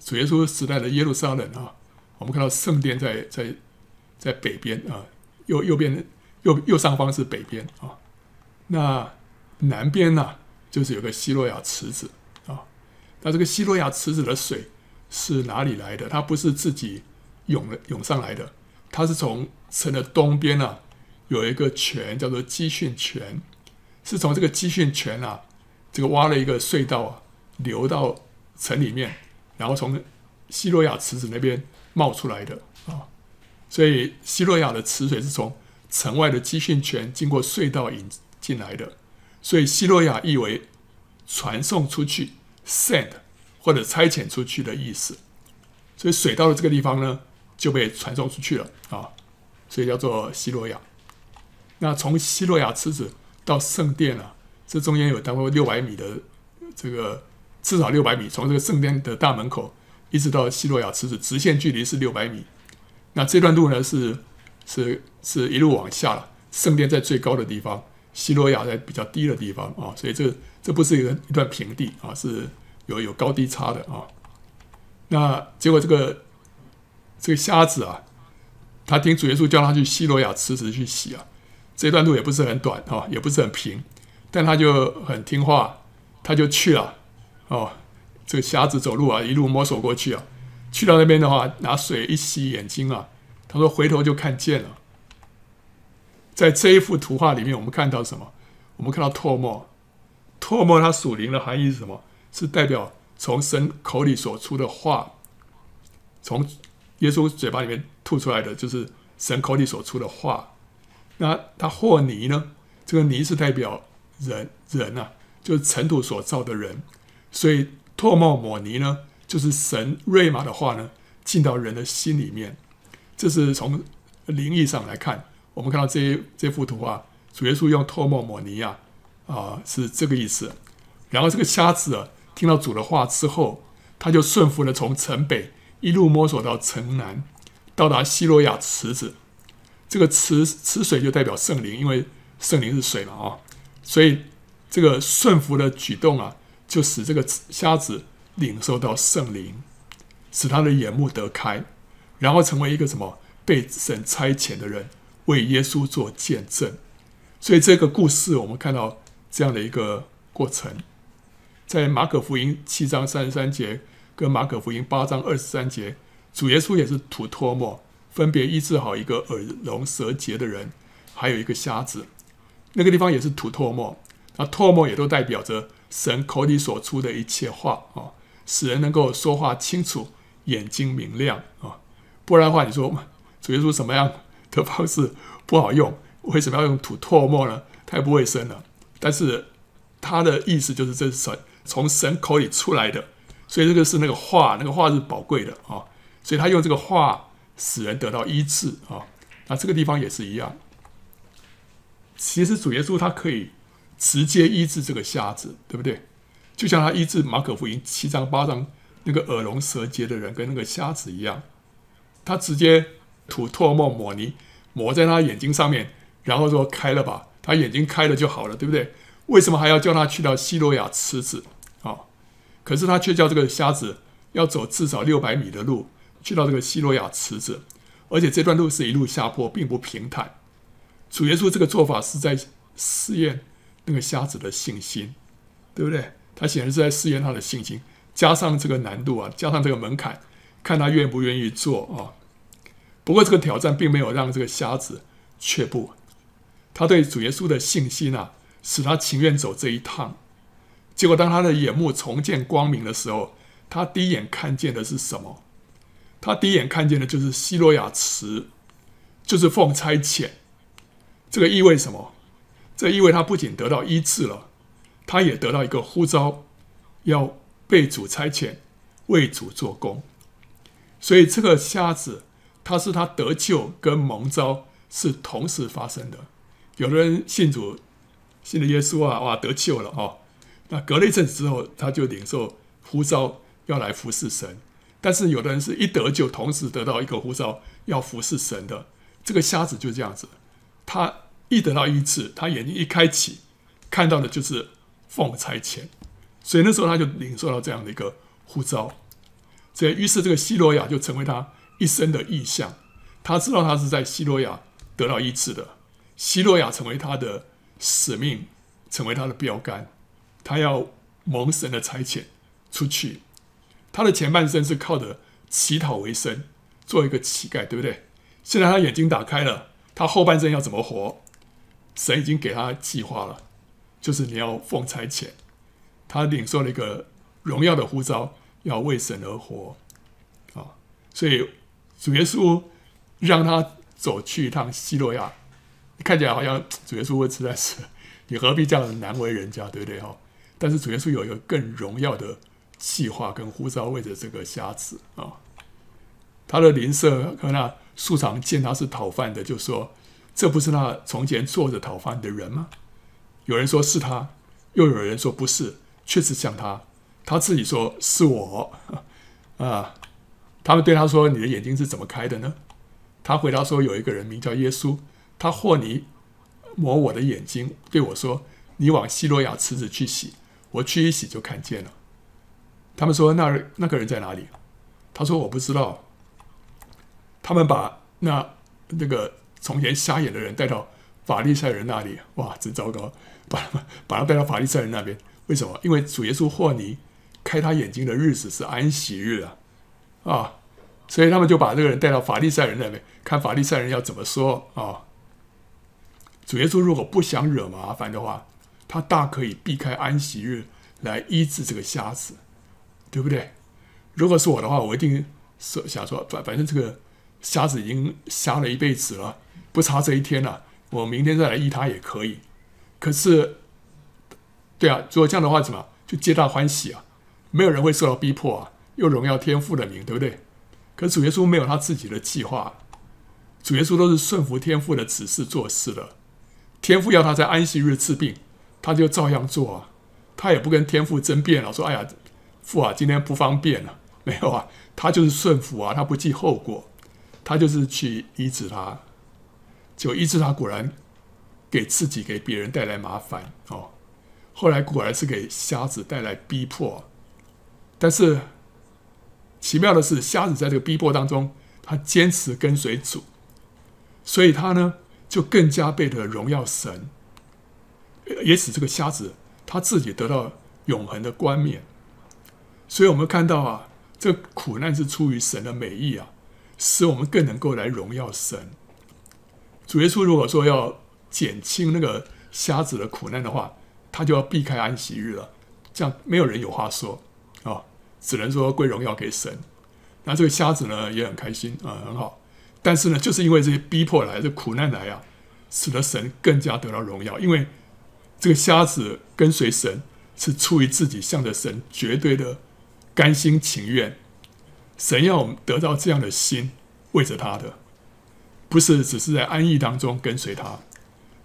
主耶稣时代的耶路撒冷啊，我们看到圣殿在在在北边啊，右右边。右右上方是北边啊，那南边呢，就是有个西罗亚池子啊。那这个西罗亚池子的水是哪里来的？它不是自己涌了涌上来的，它是从城的东边啊，有一个泉叫做基训泉，是从这个基训泉啊，这个挖了一个隧道，流到城里面，然后从西洛亚池子那边冒出来的啊。所以西洛亚的池水是从城外的基训泉经过隧道引进来的，所以西洛亚意为传送出去 （send） 或者差遣出去的意思。所以水到了这个地方呢，就被传送出去了啊，所以叫做西罗亚。那从西罗亚池子到圣殿啊，这中间有大概六百米的这个，至少六百米，从这个圣殿的大门口一直到西罗亚池子，直线距离是六百米。那这段路呢是。是是一路往下了，圣殿在最高的地方，西罗亚在比较低的地方啊，所以这这不是一个一段平地啊，是有有高低差的啊。那结果这个这个瞎子啊，他听主耶稣叫他去西罗亚池子去洗啊，这段路也不是很短啊，也不是很平，但他就很听话，他就去了哦。这个瞎子走路啊，一路摸索过去啊，去到那边的话，拿水一洗眼睛啊。他说：“回头就看见了。”在这一幅图画里面，我们看到什么？我们看到唾沫。唾沫它属灵的含义是什么？是代表从神口里所出的话，从耶稣嘴巴里面吐出来的，就是神口里所出的话。那他和泥呢？这个泥是代表人，人啊，就是尘土所造的人。所以唾沫抹泥呢，就是神瑞玛的话呢，进到人的心里面。这是从灵意上来看，我们看到这这幅图画，主耶稣用唾沫抹泥啊，啊，是这个意思。然后这个瞎子啊，听到主的话之后，他就顺服的从城北一路摸索到城南，到达西罗亚池子。这个池池水就代表圣灵，因为圣灵是水嘛啊，所以这个顺服的举动啊，就使这个瞎子领受到圣灵，使他的眼目得开。然后成为一个什么被神差遣的人为耶稣做见证。所以这个故事，我们看到这样的一个过程，在马可福音七章三十三节跟马可福音八章二十三节，主耶稣也是吐唾沫，分别医治好一个耳聋舌结的人，还有一个瞎子。那个地方也是吐唾沫，那唾沫也都代表着神口里所出的一切话啊，使人能够说话清楚，眼睛明亮啊。不然的话，你说主耶稣什么样的方式不好用？为什么要用吐唾沫呢？太不卫生了。但是他的意思就是这是神从神口里出来的，所以这个是那个话，那个话是宝贵的啊。所以他用这个话使人得到医治啊。那这个地方也是一样。其实主耶稣他可以直接医治这个瞎子，对不对？就像他医治马可福音七章八章那个耳聋舌结的人跟那个瞎子一样，他直接吐唾沫抹泥抹在他眼睛上面。然后说开了吧，他眼睛开了就好了，对不对？为什么还要叫他去到西罗亚池子？可是他却叫这个瞎子要走至少六百米的路去到这个希罗亚池子，而且这段路是一路下坡，并不平坦。主耶稣这个做法是在试验那个瞎子的信心，对不对？他显然是在试验他的信心，加上这个难度啊，加上这个门槛，看他愿不愿意做啊。不过这个挑战并没有让这个瞎子却步。他对主耶稣的信心啊，使他情愿走这一趟。结果，当他的眼目重见光明的时候，他第一眼看见的是什么？他第一眼看见的就是西罗亚池，就是奉差遣。这个意味什么？这意味他不仅得到医治了，他也得到一个呼召，要被主差遣，为主做工。所以，这个瞎子，他是他得救跟蒙召是同时发生的。有的人信主，信了耶稣啊，哇，得救了哦。那隔了一阵子之后，他就领受呼召，要来服侍神。但是有的人是一得就，同时得到一个呼召，要服侍神的。这个瞎子就这样子，他一得到医治，他眼睛一开启，看到的就是奉差遣，所以那时候他就领受到这样的一个呼召。所以于是这个西罗亚就成为他一生的意象。他知道他是在西罗亚得到医治的。西罗亚成为他的使命，成为他的标杆。他要蒙神的差遣出去。他的前半生是靠着乞讨为生，做一个乞丐，对不对？现在他眼睛打开了，他后半生要怎么活？神已经给他计划了，就是你要奉差遣。他领受了一个荣耀的呼召，要为神而活啊！所以主耶稣让他走去一趟西罗亚。看起来好像主耶稣会实在是，你何必这样难为人家，对不对哈？但是主耶稣有一个更荣耀的计划跟呼召，为着这个瞎子啊，他的邻舍和那素常见他是讨饭的，就说：“这不是那从前坐着讨饭的人吗？”有人说是他，又有人说不是，确实像他。他自己说是我啊。他们对他说：“你的眼睛是怎么开的呢？”他回答说：“有一个人名叫耶稣。”他和泥抹我的眼睛，对我说：“你往希罗亚池子去洗。”我去一洗就看见了。他们说：“那那个人在哪里？”他说：“我不知道。”他们把那那个从前瞎眼的人带到法利赛人那里。哇，真糟糕！把他把他带到法利赛人那边。为什么？因为主耶稣和尼开他眼睛的日子是安息日啊！啊，所以他们就把这个人带到法利赛人那边，看法利赛人要怎么说啊。主耶稣如果不想惹麻烦的话，他大可以避开安息日来医治这个瞎子，对不对？如果是我的话，我一定说想说，反反正这个瞎子已经瞎了一辈子了，不差这一天了，我明天再来医他也可以。可是，对啊，如果这样的话，怎么就皆大欢喜啊？没有人会受到逼迫啊，又荣耀天父的名，对不对？可是主耶稣没有他自己的计划，主耶稣都是顺服天父的指示做事的。天父要他在安息日治病，他就照样做啊，他也不跟天父争辩了，说：“哎呀，父啊，今天不方便了。<laughs> ”没有啊，他就是顺服啊，他不计后果，他就是去医治他，就医治他，果然给自己给别人带来麻烦哦。后来果然是给瞎子带来逼迫，但是奇妙的是，瞎子在这个逼迫当中，他坚持跟随主，所以他呢就更加倍的荣耀神，也使这个瞎子他自己得到永恒的冠冕。所以我们看到啊，这苦难是出于神的美意啊，使我们更能够来荣耀神。主耶稣如果说要减轻那个瞎子的苦难的话，他就要避开安息日了，这样没有人有话说啊、只能说归荣耀给神。那这个瞎子呢也很开心啊、很好。但是呢，就是因为这些逼迫来，这苦难来啊，使得神更加得到荣耀。因为这个瞎子跟随神是出于自己向着神绝对的甘心情愿，神要我们得到这样的心，为着他的。不是只是在安逸当中跟随他，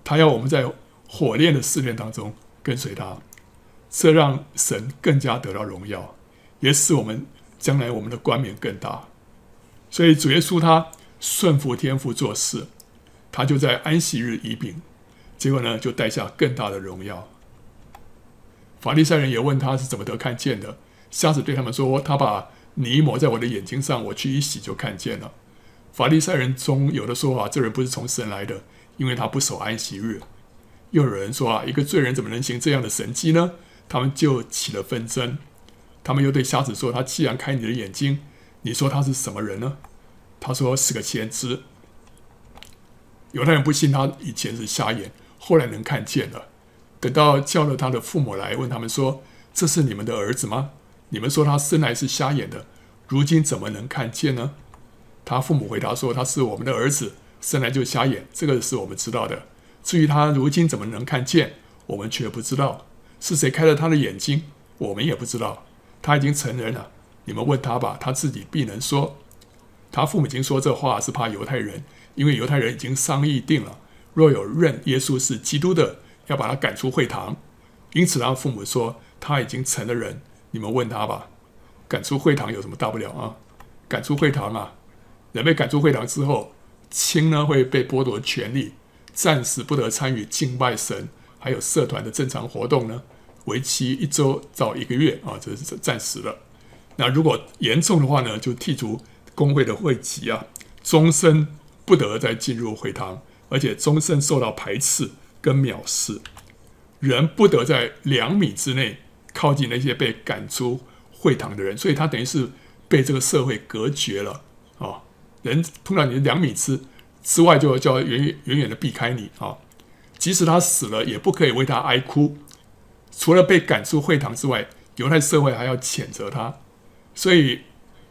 他要我们在火炼的试炼当中跟随他，这让神更加得到荣耀，也使我们将来我们的冠冕更大。所以主耶稣他顺服天父做事，他就在安息日医病，结果呢就带下更大的荣耀。法利赛人也问他是怎么得看见的，瞎子对他们说：“他把泥抹在我的眼睛上，我去一洗就看见了。”法利赛人中有的说啊，这人不是从神来的，因为他不守安息日。又有人说啊，一个罪人怎么能行这样的神迹呢？他们就起了纷争。他们又对瞎子说：“他既然开你的眼睛，你说他是什么人呢？”他说：“是个先知。”犹太人不信他以前是瞎眼，后来能看见了。等到叫了他的父母来问他们说：“这是你们的儿子吗？你们说他生来是瞎眼的，如今怎么能看见呢？”他父母回答说：“他是我们的儿子，生来就瞎眼，这个是我们知道的。至于他如今怎么能看见，我们却不知道。是谁开了他的眼睛，我们也不知道。他已经成人了，你们问他吧，他自己必能说。他父母亲说这话是怕犹太人，因为犹太人已经商议定了，若有认耶稣是基督的，要把他赶出会堂。因此，他父母说他已经成了人，你们问他吧。赶出会堂有什么大不了啊？赶出会堂啊！”人被赶出会堂之后，亲呢会被剥夺权利，暂时不得参与敬拜神，还有社团的正常活动呢，为期一周到一个月啊，这是暂时的。那如果严重的话呢，就剔除公会的会籍啊，终身不得再进入会堂，而且终身受到排斥跟藐视。人不得在两米之内靠近那些被赶出会堂的人，所以他等于是被这个社会隔绝了啊。人碰到你的两米之之外，就叫远远远远的避开你啊！即使他死了，也不可以为他哀哭。除了被赶出会堂之外，犹太社会还要谴责他。所以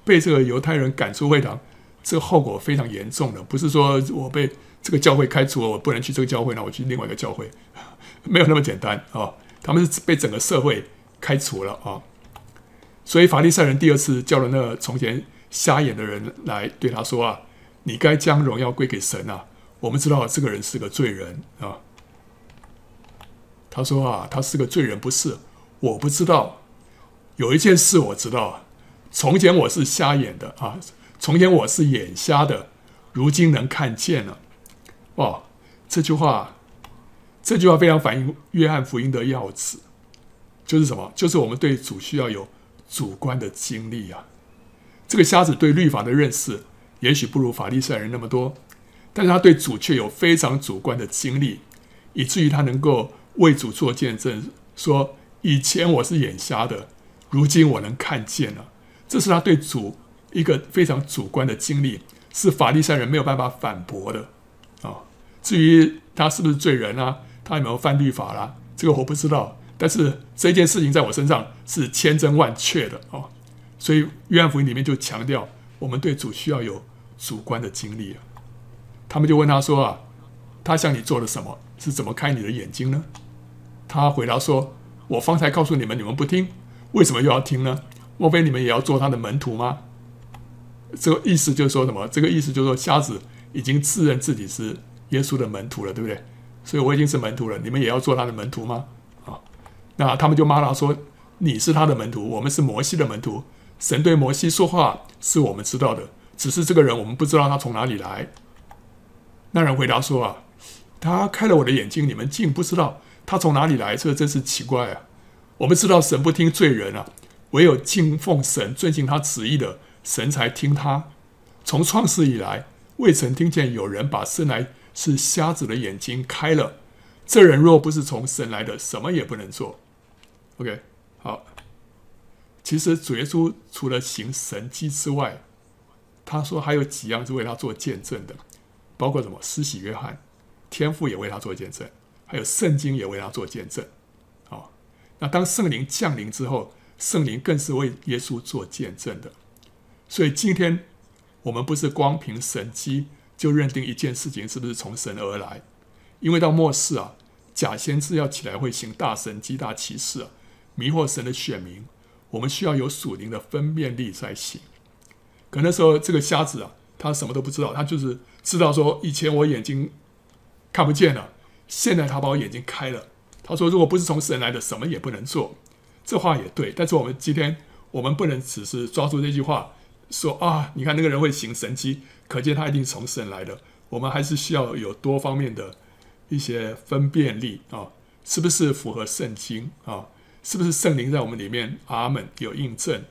被这个犹太人赶出会堂，这个后果非常严重的。不是说我被这个教会开除了，我不能去这个教会，那我去另外一个教会，<laughs> 没有那么简单啊！他们是被整个社会开除了啊！所以法利赛人第二次叫了那个从前。瞎眼的人来对他说：“啊，你该将荣耀归给神啊！我们知道这个人是个罪人啊。”他说：“啊，他是个罪人，不是？我不知道。有一件事我知道，从前我是瞎眼的啊，从前我是眼瞎的，如今能看见了。”哦，这句话，这句话非常反映约翰福音的要旨，就是什么？就是我们对主需要有主观的经历啊。这个瞎子对律法的认识也许不如法利赛人那么多，但是他对主却有非常主观的经历，以至于他能够为主做见证，说：“以前我是眼瞎的，如今我能看见了。”这是他对主一个非常主观的经历，是法利赛人没有办法反驳的。至于他是不是罪人啊，他有没有犯律法啦、这个我不知道。但是这件事情在我身上是千真万确的啊。所以，约翰福音里面就强调，我们对主需要有主观的经历啊。他们就问他说：“啊，他向你做了什么？是怎么开你的眼睛呢？”他回答说：“我方才告诉你们，你们不听，为什么又要听呢？莫非你们也要做他的门徒吗？”这个意思就是说什么？这个意思就是说，瞎子已经自认自己是耶稣的门徒了，对不对？所以我已经是门徒了，你们也要做他的门徒吗？啊，那他们就骂他说：“你是他的门徒，我们是摩西的门徒。”神对摩西说话是我们知道的，只是这个人我们不知道他从哪里来。那人回答说：“啊，他开了我的眼睛，你们竟不知道他从哪里来，这真是奇怪啊！我们知道神不听罪人啊，唯有敬奉神、遵行他旨意的神才听他。从创世以来，未曾听见有人把生来是瞎子的眼睛开了。这人若不是从神来的，什么也不能做。OK，好。其实主耶稣除了行神迹之外，他说还有几样是为他做见证的，包括什么？施洗约翰，天父也为他做见证，还有圣经也为他做见证。好，那当圣灵降临之后，圣灵更是为耶稣做见证的。所以今天我们不是光凭神迹就认定一件事情是不是从神而来，因为到末世啊，假先知要起来会行大神迹大奇事啊，迷惑神的选民。我们需要有属灵的分辨力才行。可那时候这个瞎子啊，他什么都不知道，他就是知道说，以前我眼睛看不见了，现在他把我眼睛开了。他说，如果不是从神来的，什么也不能做。这话也对，但是我们今天我们不能只是抓住这句话说啊，你看那个人会行神迹，可见他一定从神来的。我们还是需要有多方面的一些分辨力啊，是不是符合圣经啊？是不是圣灵在我们里面？阿门，有印证，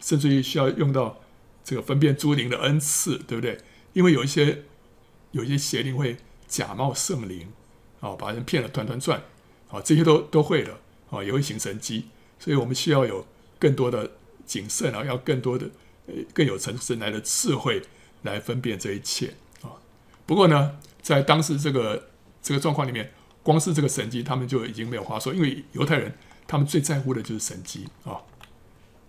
甚至于需要用到这个分辨诸灵的恩赐，对不对？因为有一些有一些邪灵会假冒圣灵，啊，把人骗得团团转，啊，这些都都会的，啊，也会行神迹，所以我们需要有更多的谨慎啊，要更多的更有从神来的智慧来分辨这一切啊。不过呢，在当时这个这个状况里面，光是这个神迹，他们就已经没有话说，因为犹太人。他们最在乎的就是神迹啊！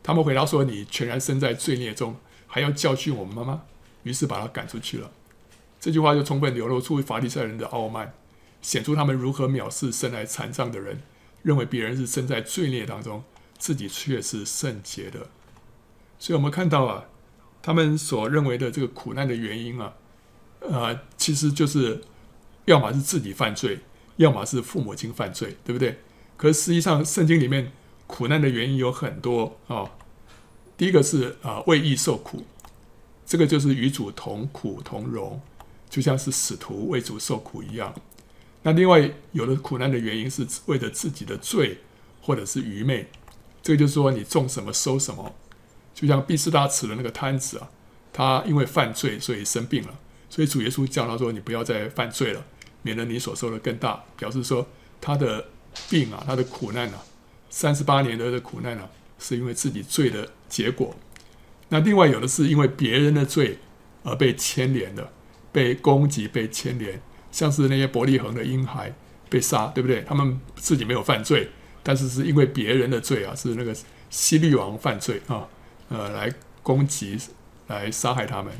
他们回答说：“你全然身在罪孽中，还要教训我们吗？”于是把他赶出去了。这句话就充分流露出法利赛人的傲慢，显出他们如何藐视生来残障的人，认为别人是身在罪孽当中，自己却是圣洁的。所以，我们看到啊，他们所认为的这个苦难的原因啊，呃，其实就是要么是自己犯罪，要么是父母亲犯罪，对不对？可是实际上，圣经里面苦难的原因有很多啊、第一个是啊，为义受苦，这个就是与主同苦同荣，就像是使徒为主受苦一样。那另外有的苦难的原因是为了自己的罪或者是愚昧，这个就是说你种什么收什么。就像毕士大池的那个摊子啊，他因为犯罪所以生病了，所以主耶稣叫他说：“你不要再犯罪了，免得你所受的更大。”表示说他的。病啊，他的苦难啊，三十八年的苦难啊，是因为自己罪的结果。那另外有的是因为别人的罪而被牵连的，被攻击、被牵连，像是那些伯利恒的婴孩被杀，对不对？他们自己没有犯罪，但是是因为别人的罪啊，是那个希律王犯罪啊，呃，来攻击、来杀害他们。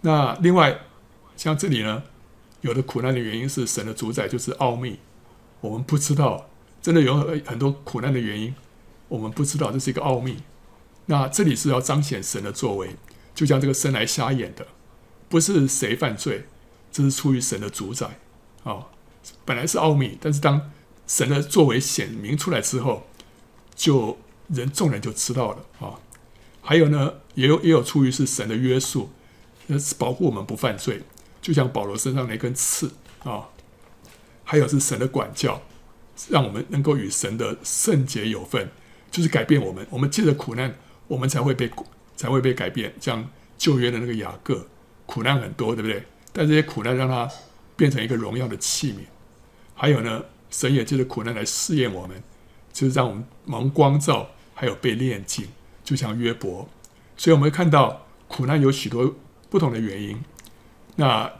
那另外像这里呢，有的苦难的原因是神的主宰就是奥秘。我们不知道，真的有很多苦难的原因，我们不知道，这是一个奥秘。那这里是要彰显神的作为，就像这个生来瞎眼的，不是谁犯罪，这是出于神的主宰啊、本来是奥秘，但是当神的作为显明出来之后，就人众人就知道了啊、还有呢，也有也有出于是神的约束，那是保护我们不犯罪，就像保罗身上那根刺啊。还有是神的管教，让我们能够与神的圣洁有份，就是改变我们。我们借着苦难，我们才会被才会被改变。像旧约的那个雅各，苦难很多，对不对？但这些苦难让他变成一个荣耀的器皿。还有呢，神也借着苦难来试验我们，就是让我们蒙光照，还有被炼净，就像约伯。所以我们会看到苦难有许多不同的原因。那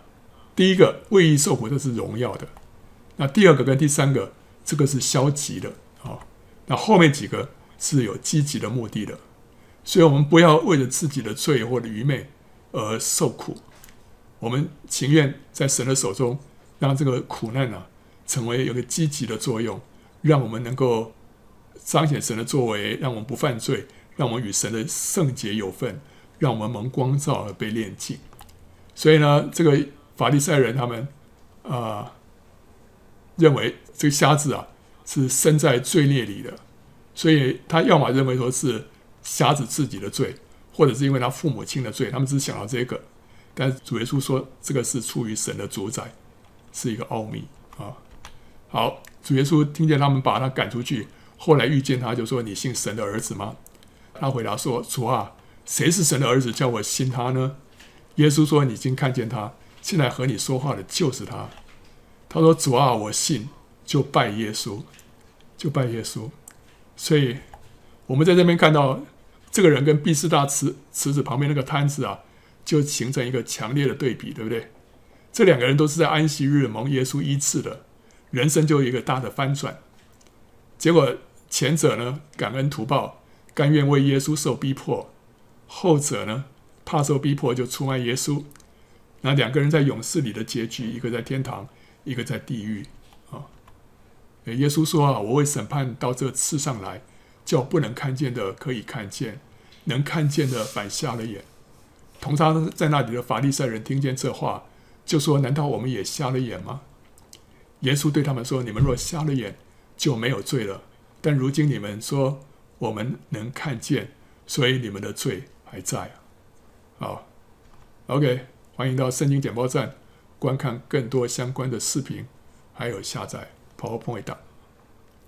第一个为义受苦，这是荣耀的。那第二个跟第三个，这个是消极的啊。那后面几个是有积极的目的的，所以我们不要为了自己的罪或者愚昧而受苦，我们情愿在神的手中，让这个苦难呢、成为有个积极的作用，让我们能够彰显神的作为，让我们不犯罪，让我们与神的圣洁有份，让我们蒙光照而被炼净。所以呢，这个法利赛人他们啊。认为这个瞎子啊是生在罪孽里的，所以他要么认为说是瞎子自己的罪，或者是因为他父母亲的罪，他们只想到这个。但是主耶稣说这个是出于神的主宰，是一个奥秘啊。好，主耶稣听见他们把他赶出去，后来遇见他就说：“你信神的儿子吗？”他回答说：“主啊，谁是神的儿子，叫我信他呢？”耶稣说：“你已经看见他，现在和你说话的就是他。”他说：“主啊，我信。”就拜耶稣，就拜耶稣。所以，我们在这边看到这个人跟毕士大池池子旁边那个摊子啊，就形成一个强烈的对比，对不对？这两个人都是在安息日蒙耶稣医治的，人生就有一个大的翻转。结果前者呢，感恩图报，甘愿为耶稣受逼迫；后者呢，怕受逼迫就出卖耶稣。那两个人在勇士里的结局，一个在天堂，一个在地狱啊。耶稣说啊，我为审判到这世上来，叫不能看见的可以看见，能看见的反瞎了眼。同他在那里的法利赛人听见这话，就说：难道我们也瞎了眼吗？耶稣对他们说：你们若瞎了眼，就没有罪了。但如今你们说我们能看见，所以你们的罪还在。好，OK，欢迎到圣经简报站观看更多相关的视频，还有下载 PowerPoint 档。